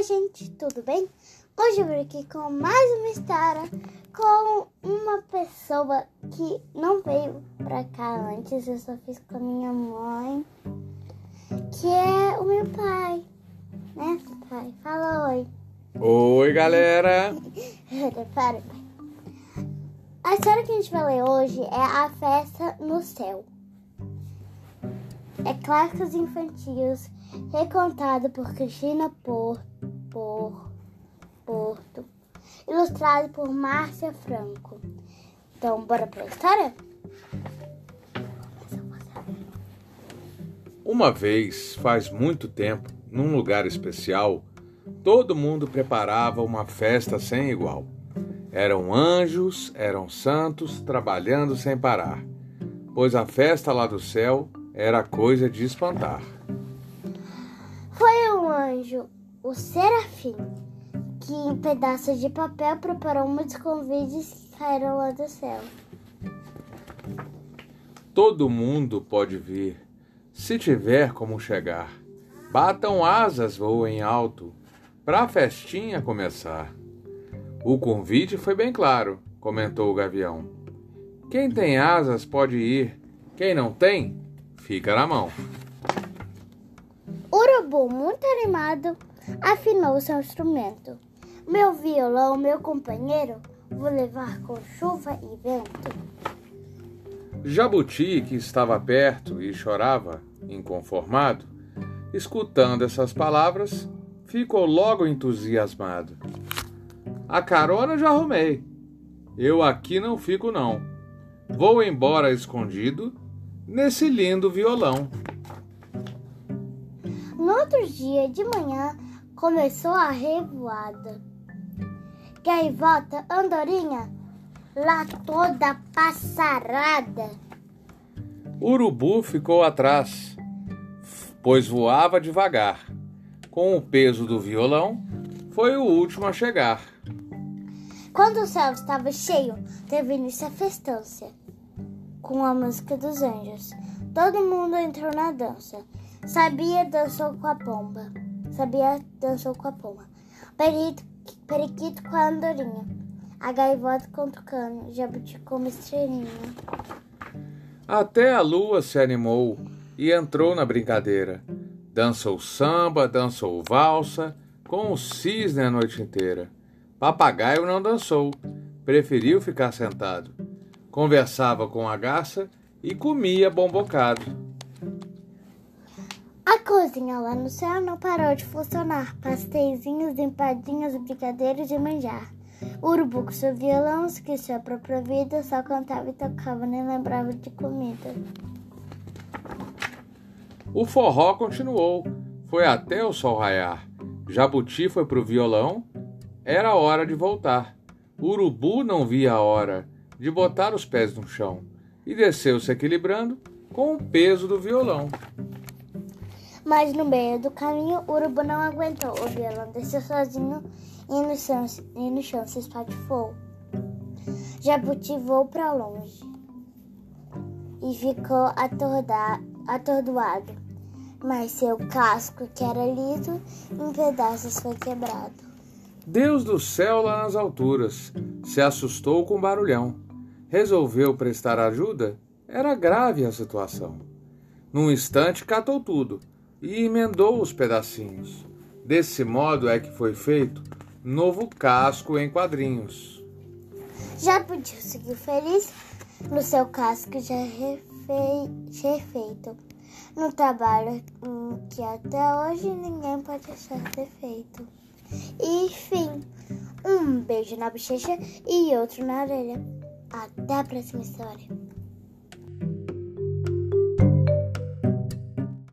Oi, gente, tudo bem? Hoje eu vim aqui com mais uma história com uma pessoa que não veio pra cá antes, eu só fiz com a minha mãe, que é o meu pai, né, pai? Fala oi. Oi, galera! Para, pai. A história que a gente vai ler hoje é A Festa no Céu. É clássicos infantis, recontado por Cristina por, por Porto, ilustrado por Márcia Franco. Então, bora pra história? Uma vez, faz muito tempo, num lugar especial, todo mundo preparava uma festa sem igual. Eram anjos, eram santos, trabalhando sem parar, pois a festa lá do céu era coisa de espantar. Foi um anjo, o Serafim, que em pedaços de papel preparou muitos convites que caíram lá do céu. Todo mundo pode vir, se tiver como chegar. Batam asas, voem alto, pra a festinha começar. O convite foi bem claro, comentou o gavião. Quem tem asas pode ir, quem não tem, fica na mão. Urubu, muito animado, afinou seu instrumento. Meu violão, meu companheiro, vou levar com chuva e vento. Jabuti, que estava perto e chorava, inconformado, escutando essas palavras, ficou logo entusiasmado. A carona já arrumei. Eu aqui não fico, não. Vou embora escondido nesse lindo violão. No outro dia de manhã começou a revoada. Gaivota, andorinha, lá toda passarada. Urubu ficou atrás, pois voava devagar. Com o peso do violão, foi o último a chegar. Quando o céu estava cheio, teve início a festança, com a música dos anjos. Todo mundo entrou na dança. Sabia dançou com a pomba. Sabia dançou com a pomba. Perito, periquito com a andorinha. A gaivota com o tucano. Jabuti com estrelinha. Até a lua se animou e entrou na brincadeira. Dançou samba, dançou valsa, com o cisne a noite inteira. Papagaio não dançou, preferiu ficar sentado. Conversava com a garça e comia bom bocado. A cozinha lá no céu não parou de funcionar. Pasteizinhos, empadinhas, brigadeiros de manjar. O urubu com seu violão esqueceu a própria vida, só cantava e tocava, nem lembrava de comida. O forró continuou, foi até o sol raiar. Jabuti foi pro violão, era hora de voltar. O urubu não via a hora de botar os pés no chão e desceu se equilibrando com o peso do violão. Mas no meio do caminho, o urubu não aguentou. O violão desceu sozinho e no chão, e no chão se espatifou. Jabuti voou para longe e ficou atorda, atordoado. Mas seu casco, que era liso, em pedaços foi quebrado. Deus do céu lá nas alturas se assustou com o barulhão. Resolveu prestar ajuda? Era grave a situação. Num instante catou tudo e emendou os pedacinhos. Desse modo é que foi feito novo casco em quadrinhos. Já podia seguir feliz no seu casco já refeito. No trabalho que até hoje ninguém pode achar defeito. E fim, um beijo na bochecha e outro na orelha. Até a próxima história.